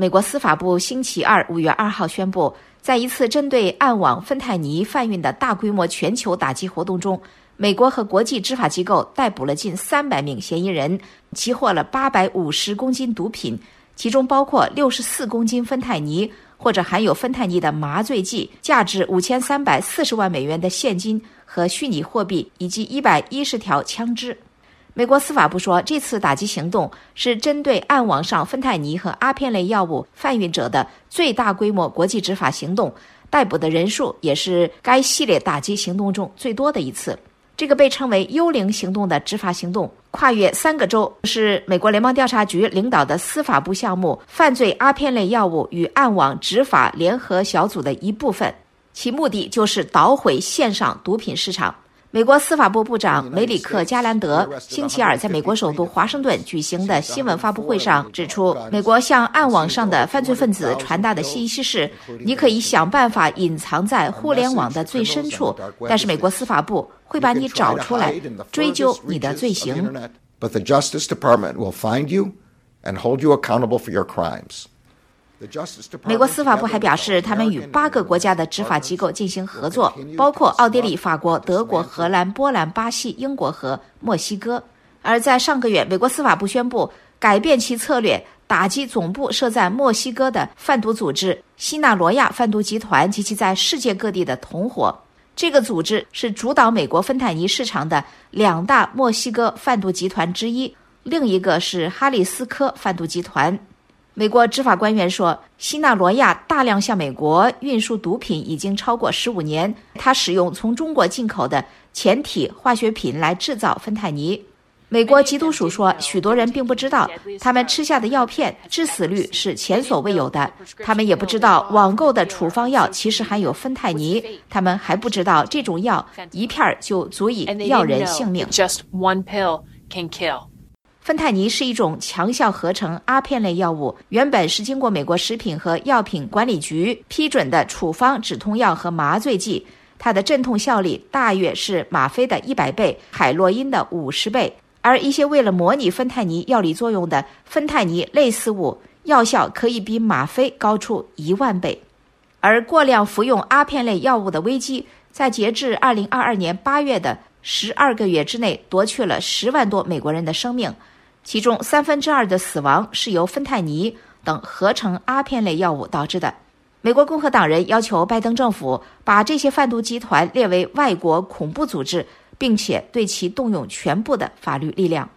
美国司法部星期二五月二号宣布，在一次针对暗网芬太尼贩运的大规模全球打击活动中，美国和国际执法机构逮捕了近三百名嫌疑人，缉获了八百五十公斤毒品，其中包括六十四公斤芬太尼或者含有芬太尼的麻醉剂，价值五千三百四十万美元的现金和虚拟货币，以及一百一十条枪支。美国司法部说，这次打击行动是针对暗网上芬太尼和阿片类药物贩运者的最大规模国际执法行动，逮捕的人数也是该系列打击行动中最多的一次。这个被称为“幽灵行动”的执法行动跨越三个州，是美国联邦调查局领导的司法部项目“犯罪阿片类药物与暗网执法联合小组”的一部分，其目的就是捣毁线上毒品市场。美国司法部部长梅里克·加兰德星期二在美国首都华盛顿举行的新闻发布会上指出，美国向暗网上的犯罪分子传达的信息是：你可以想办法隐藏在互联网的最深处，但是美国司法部会把你找出来，追究你的罪行。But the Justice Department will find you and hold you accountable for your crimes. 美国司法部还表示，他们与八个国家的执法机构进行合作，包括奥地利、法国、德国、荷兰、波兰、巴西、英国和墨西哥。而在上个月，美国司法部宣布改变其策略，打击总部设在墨西哥的贩毒组织——西纳罗亚贩毒集团及其在世界各地的同伙。这个组织是主导美国芬太尼市场的两大墨西哥贩毒集团之一，另一个是哈里斯科贩毒集团。美国执法官员说，西纳罗亚大量向美国运输毒品已经超过十五年。他使用从中国进口的前体化学品来制造芬太尼。美国缉毒署说，许多人并不知道，他们吃下的药片致死率是前所未有的。他们也不知道，网购的处方药其实含有芬太尼。他们还不知道，这种药一片就足以要人性命。Just one pill can kill. 芬太尼是一种强效合成阿片类药物，原本是经过美国食品和药品管理局批准的处方止痛药和麻醉剂。它的镇痛效力大约是吗啡的一百倍，海洛因的五十倍。而一些为了模拟芬太尼药理作用的芬太尼类似物，药效可以比吗啡高出一万倍。而过量服用阿片类药物的危机，在截至二零二二年八月的十二个月之内，夺去了十万多美国人的生命。其中三分之二的死亡是由芬太尼等合成阿片类药物导致的。美国共和党人要求拜登政府把这些贩毒集团列为外国恐怖组织，并且对其动用全部的法律力量。